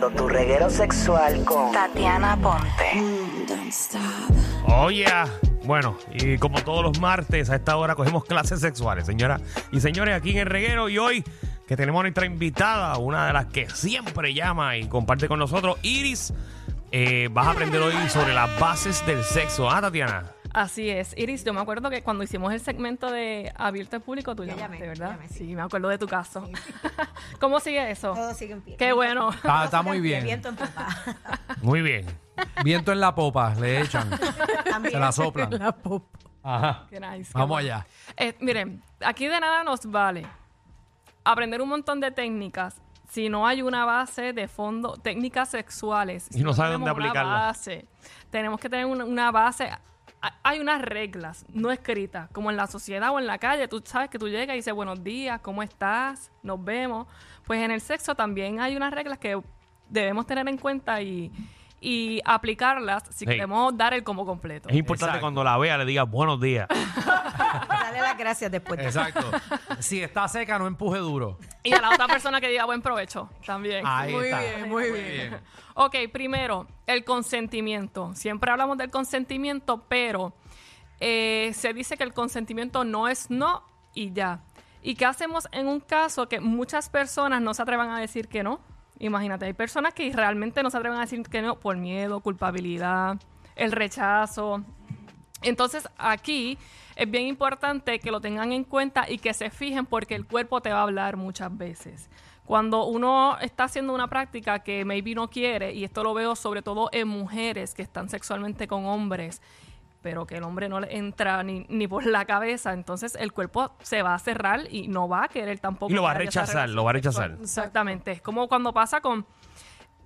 tu reguero sexual con Tatiana Ponte. Oye, bueno, y como todos los martes a esta hora cogemos clases sexuales, señoras y señores, aquí en el reguero. Y hoy que tenemos a nuestra invitada, una de las que siempre llama y comparte con nosotros, Iris. eh, vas a aprender hoy sobre las bases del sexo. Ah, Tatiana. Así es. Iris, yo me acuerdo que cuando hicimos el segmento de Abierto al Público, tú Yo llamaste, llamé, ¿verdad? llamé, sí. sí. me acuerdo de tu caso. ¿Cómo sigue eso? Todo sigue en pie. Qué bueno. Está, está muy en bien. Viento en popa. Muy bien. Viento en la popa, le echan. También. Se la soplan. Ajá. Qué nice, qué Vamos bueno. allá. Eh, miren, aquí de nada nos vale aprender un montón de técnicas si no hay una base de fondo, técnicas sexuales. Y no sabe dónde tenemos una aplicarla. base. Tenemos que tener una, una base. Ha- Hay unas reglas no escritas, como en la sociedad o en la calle. Tú sabes que tú llegas y dices buenos días, ¿cómo estás? Nos vemos. Pues en el sexo también hay unas reglas que debemos tener en cuenta y, y aplicarlas si Hey. queremos dar el combo completo. Es importante Exacto. cuando la vea le digas buenos días. Dale las gracias después. de- Exacto. Si está seca, no empuje duro. Y a la otra persona que diga buen provecho también. Ahí muy está. bien, muy bien. Ok, primero, el consentimiento. Siempre hablamos del consentimiento, pero eh, se dice que el consentimiento no es no y ya. ¿Y qué hacemos en un caso que muchas personas no se atrevan a decir que no? Imagínate, hay personas que realmente no se atreven a decir que no por miedo, culpabilidad, el rechazo. Entonces aquí es bien importante que lo tengan en cuenta y que se fijen porque el cuerpo te va a hablar muchas veces. Cuando uno está haciendo una práctica que maybe no quiere, y esto lo veo sobre todo en mujeres que están sexualmente con hombres, pero que el hombre no le entra ni, ni por la cabeza, entonces el cuerpo se va a cerrar y no va a querer tampoco. Y lo va a rechazar, lo va a rechazar. Exactamente. Es como cuando pasa con,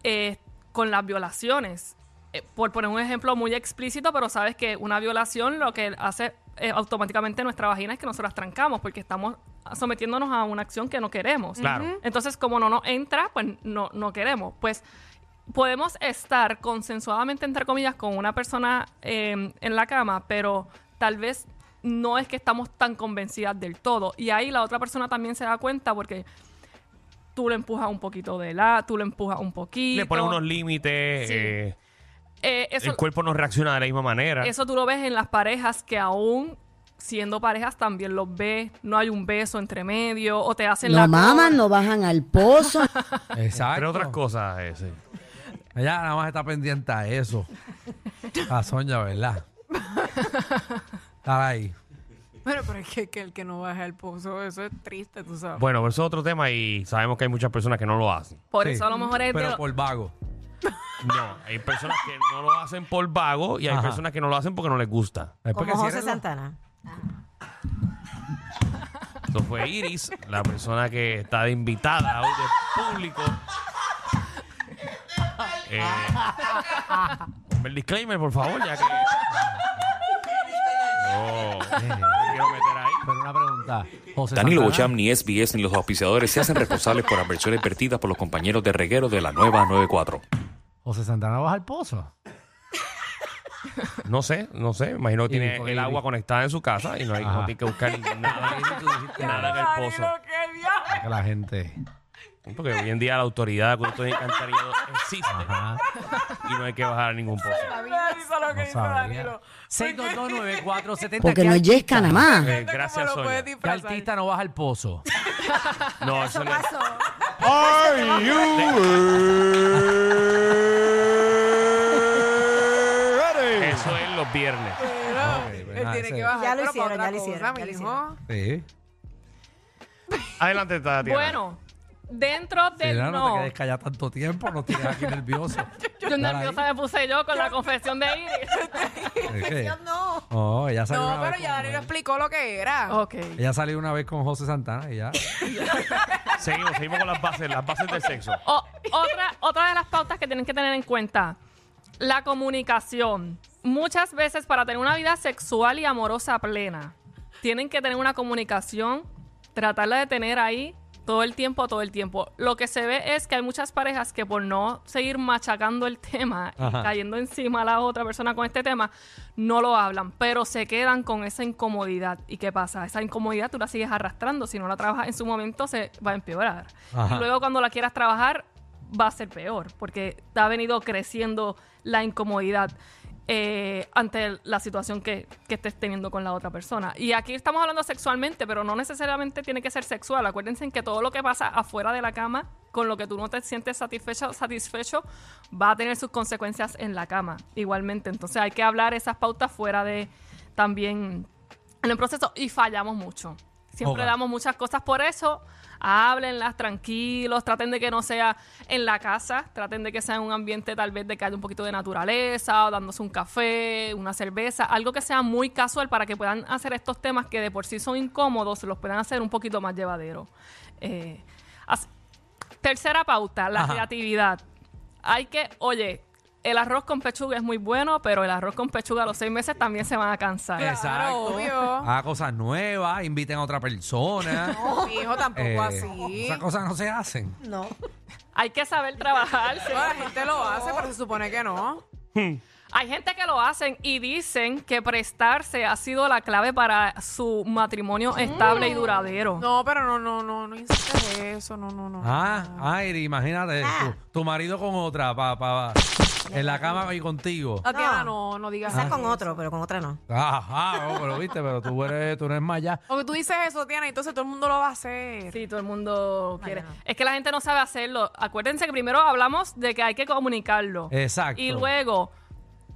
eh, con las violaciones. Eh, por poner un ejemplo muy explícito, pero sabes que una violación lo que hace eh, automáticamente nuestra vagina es que nosotros trancamos porque estamos sometiéndonos a una acción que no queremos. Claro. Entonces, como no nos entra, pues no, no queremos. Pues podemos estar consensuadamente, entre comillas, con una persona eh, en la cama, pero tal vez no es que estamos tan convencidas del todo. Y ahí la otra persona también se da cuenta porque tú le empujas un poquito de la, tú le empujas un poquito. Le pones unos límites. Sí. eh, Eh, eso, el cuerpo no reacciona de la misma manera. eso tú lo ves en las parejas que aún siendo parejas también los ves, no hay un beso entre medio, o te hacen la No maman, no bajan al pozo. Exacto. Entre otras cosas, eh, sí. Ella nada más está pendiente a eso. A Sonia, ¿verdad? Estar ahí. Bueno, pero es que, que el que no baja el pozo, eso es triste, tú sabes. Bueno, pero eso es otro tema y sabemos que hay muchas personas que no lo hacen. Por Sí, eso a lo mejor es de Pero lo- por vago. No, hay personas que no lo hacen por vago y hay Ajá. personas que no lo hacen porque no les gusta. Es porque Como José Santana. Eso fue Iris, la persona que está de invitada hoy de público. Eh, el disclaimer, por favor, ya que. No, no quiero meter ahí. Pero una pregunta. José Danilo Santana, Bocham, ni SBS, ni los auspiciadores se hacen responsables por adversiones vertidas por los compañeros de reguero de la nueva 94. José Santana baja al pozo. No sé, no sé. Imagino que tiene el agua conectada en su casa y no hay no tiene que buscar nada, nada en el pozo. Que la gente. Porque hoy en día la autoridad de y alcantarillado existe Ajá. y no hay que bajar a ningún pozo. No sabía. 6229470. Porque ¿Qué no es artista- Yesca nada más. Eh, gracias, Sonia. ¿Qué artista no baja al pozo? No, eso no es. Pasó. Eso es los viernes. pues Él nada, tiene ese- que bajar. Ya lo hicieron, ya lo hicieron, ya lo mijo. Sí. Adelante, Tatiana. Bueno, dentro del no no. te quedes callada tanto tiempo, no tienes aquí nervioso. Yo nerviosa me puse yo con la confesión de Iris. ¿Es que? No. Oh, ella salió No, una vez pero ya con- explicó lo que era. ok. Ella salió una vez con José Santana y ya. Seguimos, seguimos con las bases, las bases del sexo. O- otra, otra de las pautas que tienen que tener en cuenta, la comunicación. Muchas veces para tener una vida sexual y amorosa plena, tienen que tener una comunicación, tratarla de tener ahí todo el tiempo, todo el tiempo. Lo que se ve es que hay muchas parejas que por no seguir machacando el tema Ajá. y cayendo encima a la otra persona con este tema, no lo hablan, pero se quedan con esa incomodidad. ¿Y qué pasa? Esa incomodidad tú la sigues arrastrando. Si no la trabajas en su momento, se va a empeorar. Ajá. Y luego cuando la quieras trabajar, va a ser peor, porque te ha venido creciendo la incomodidad eh, ante la situación que, que estés teniendo con la otra persona. Y aquí estamos hablando sexualmente, pero no necesariamente tiene que ser sexual. Acuérdense en que todo lo que pasa afuera de la cama, con lo que tú no te sientes satisfecho, satisfecho, va a tener sus consecuencias en la cama, igualmente. Entonces hay que hablar esas pautas fuera de también en el proceso y fallamos mucho. Siempre damos muchas cosas por eso. Háblenlas tranquilos, traten de que no sea en la casa, traten de que sea en un ambiente tal vez de que haya un poquito de naturaleza, o dándose un café, una cerveza, algo que sea muy casual para que puedan hacer estos temas que de por sí son incómodos, los puedan hacer un poquito más llevaderos. Eh, tercera pauta, la Ajá. creatividad. Hay que, oye, el arroz con pechuga es muy bueno, pero el arroz con pechuga a los seis meses también se van a cansar. Exacto. obvio. Haga cosas nuevas, inviten a otra persona. Mi hijo tampoco Eh, así. Esas cosas no se hacen. No. Hay que saber trabajar. No, la gente lo hace, pero se supone que no. Hay gente que lo hacen y dicen que prestarse ha sido la clave para su matrimonio estable y duradero. No, pero no, no, no, no insistes eso, no, no, no. Ah, Airi, imagínate Ah. tu, tu marido con otra pa, pa- en la cama y contigo. Tatiana, no, no digas Quizás con otro, pero con otra no. Ah, ah, no, pero viste, pero tú eres, tú eres maya. Porque tú dices eso, Tatiana, y entonces todo el mundo lo va a hacer. Sí, todo el mundo quiere. no. Es que la gente no sabe hacerlo. Acuérdense que primero hablamos de que hay que comunicarlo. Exacto. Y luego,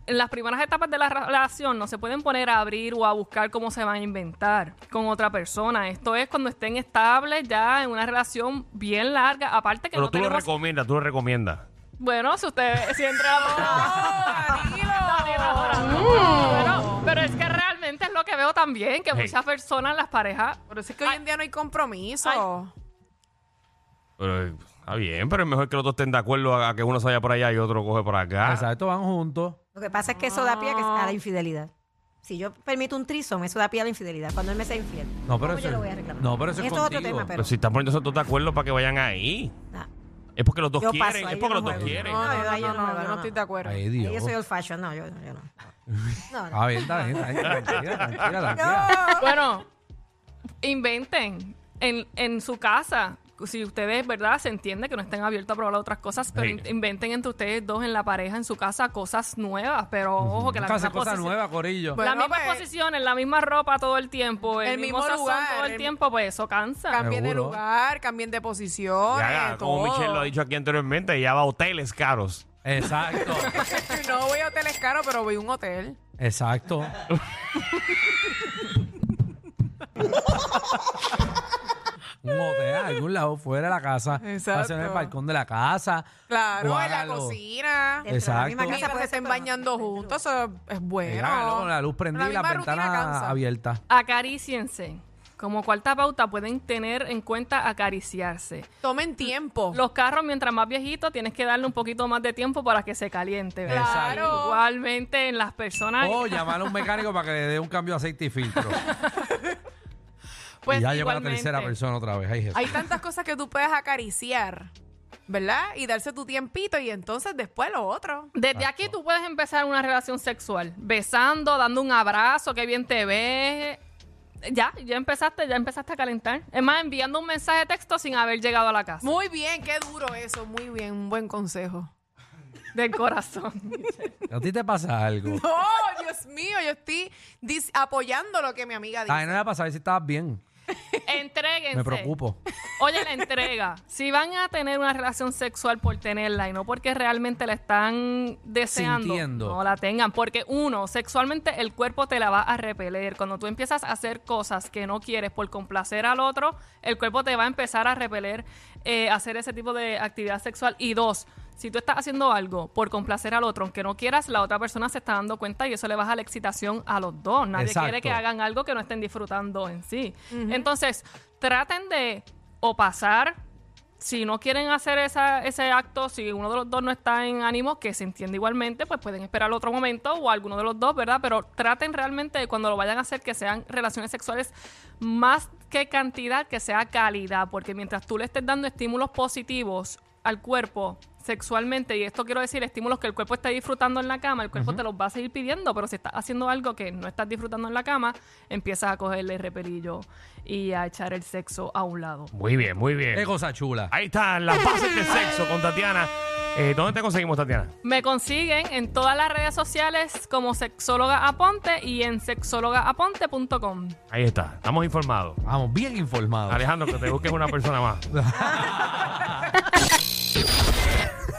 en las primeras etapas de la relación, no se pueden poner a abrir o a buscar cómo se van a inventar con otra persona. Esto es cuando estén estables ya en una relación bien larga. Aparte que Pero no tú lo tenemos... recomiendas, tú lo recomiendas. Bueno, si usted si entra Danilo. Bueno, pero es que realmente es lo que veo también, que Hey. muchas personas, las parejas, Pero es que hoy en día no hay compromiso. Pero eh, está bien, pero es mejor que los dos estén de acuerdo a, a que uno se vaya por allá y otro coge por acá. Exacto, van juntos. Lo que pasa es que eso da pie a, que- a la infidelidad. Si yo permito un trisom, eso da pie a la infidelidad. Cuando él me sea infiel. No, pero ¿Cómo eso yo lo voy a reclamar? no, pero eso es Esto es otro contigo. tema, Pero pero... si están poniendo esos dos de acuerdo para que vayan ahí. nah. Es porque los dos Yo paso, quieren, ahí es yo porque no los dos juego. quieren. No, no, No, no, yo- no, yo no no, no no. estoy de acuerdo. Ay, Ahí. Yo soy old fashion, no, yo, yo no. No, no. Ah, bien, está bien, está bien, tranquila, tranquila, tranquila. Bueno, inventen en, en su casa. Si ustedes, ¿verdad? Se entiende que no estén abiertos a probar otras cosas, pero Sí. in- inventen entre ustedes dos en la pareja, en su casa, cosas nuevas. Pero ojo, que la misma cosas posición- nuevas, Corillo. Bueno, las mismas pues, posiciones, la misma ropa todo el tiempo, el, el mismo, mismo lugar, todo el el- tiempo, pues eso cansa. Cambien de lugar, cambien de Y posiciones. haga, como todo. Michelle lo ha dicho aquí anteriormente, ella va a hoteles caros. Exacto, No voy a hoteles caros, pero voy a un hotel. exacto. un hotel, a algún lado, fuera de la casa. Exacto. Hacen en el balcón de la casa. Claro, o en la cocina. Exacto. misma casa Mientras se estén pero- bañando juntos, eso es bueno. Con la luz prendida y La ventana abierta. Acaríciense. Como cuarta pauta pueden tener en cuenta acariciarse. Tomen tiempo. Los carros, mientras más viejitos, tienes que darle un poquito más de tiempo para que se caliente. ¿verdad? Claro. Igualmente en las personas. O llamar a un mecánico para que le dé un cambio de aceite y filtro. pues, y ya llegó la igualmente. tercera persona otra vez. Ay, Jesús. Hay tantas cosas que tú puedes acariciar, ¿verdad? Y darse tu tiempito y entonces después lo otro. Desde aquí tú puedes empezar una relación sexual, besando, dando un abrazo, que bien te ves. Ya, ya empezaste, ya empezaste a calentar. Es más, enviando un mensaje de texto sin haber llegado a la casa. Muy bien, qué duro eso, muy bien, un buen consejo. Del corazón. ¿A ti te pasa algo? No, Dios mío, yo estoy dis- apoyando lo que mi amiga dice. Ay, no era para saber si estabas bien. Entréguense. Me preocupo. Oye, la entrega. Si van a tener una relación sexual por tenerla y no porque realmente la están deseando, Sintiendo. no la tengan. Porque uno, sexualmente el cuerpo te la va a repeler. Cuando tú empiezas a hacer cosas que no quieres por complacer al otro, el cuerpo te va a empezar a repeler eh, hacer ese tipo de actividad sexual. Y dos, si tú estás haciendo algo por complacer al otro, aunque no quieras, la otra persona se está dando cuenta y eso le baja la excitación a los dos. Nadie Exacto. quiere que hagan algo que no estén disfrutando en sí. Entonces, traten de o pasar, si no quieren hacer esa, ese acto, si uno de los dos no está en ánimo, que se entiende igualmente, pues pueden esperar otro momento o alguno de los dos, ¿verdad? Pero traten realmente de cuando lo vayan a hacer que sean relaciones sexuales más que cantidad, que sea calidad, porque mientras tú le estés dando estímulos positivos al cuerpo, sexualmente, y esto quiero decir, estímulos que el cuerpo está disfrutando en la cama, el cuerpo te los va a seguir pidiendo, pero si estás haciendo algo que no estás disfrutando en la cama, empiezas a cogerle repelillo y a echar el sexo a un lado. Muy bien, muy bien. Qué cosa chula. Ahí están las bases del sexo con Tatiana. Eh, ¿Dónde te conseguimos, Tatiana? Me consiguen en todas las redes sociales como sexóloga aponte y en sexólogaaponte.com. Ahí está, estamos informados. Vamos, bien informados. Alejandro, que te busques una persona más.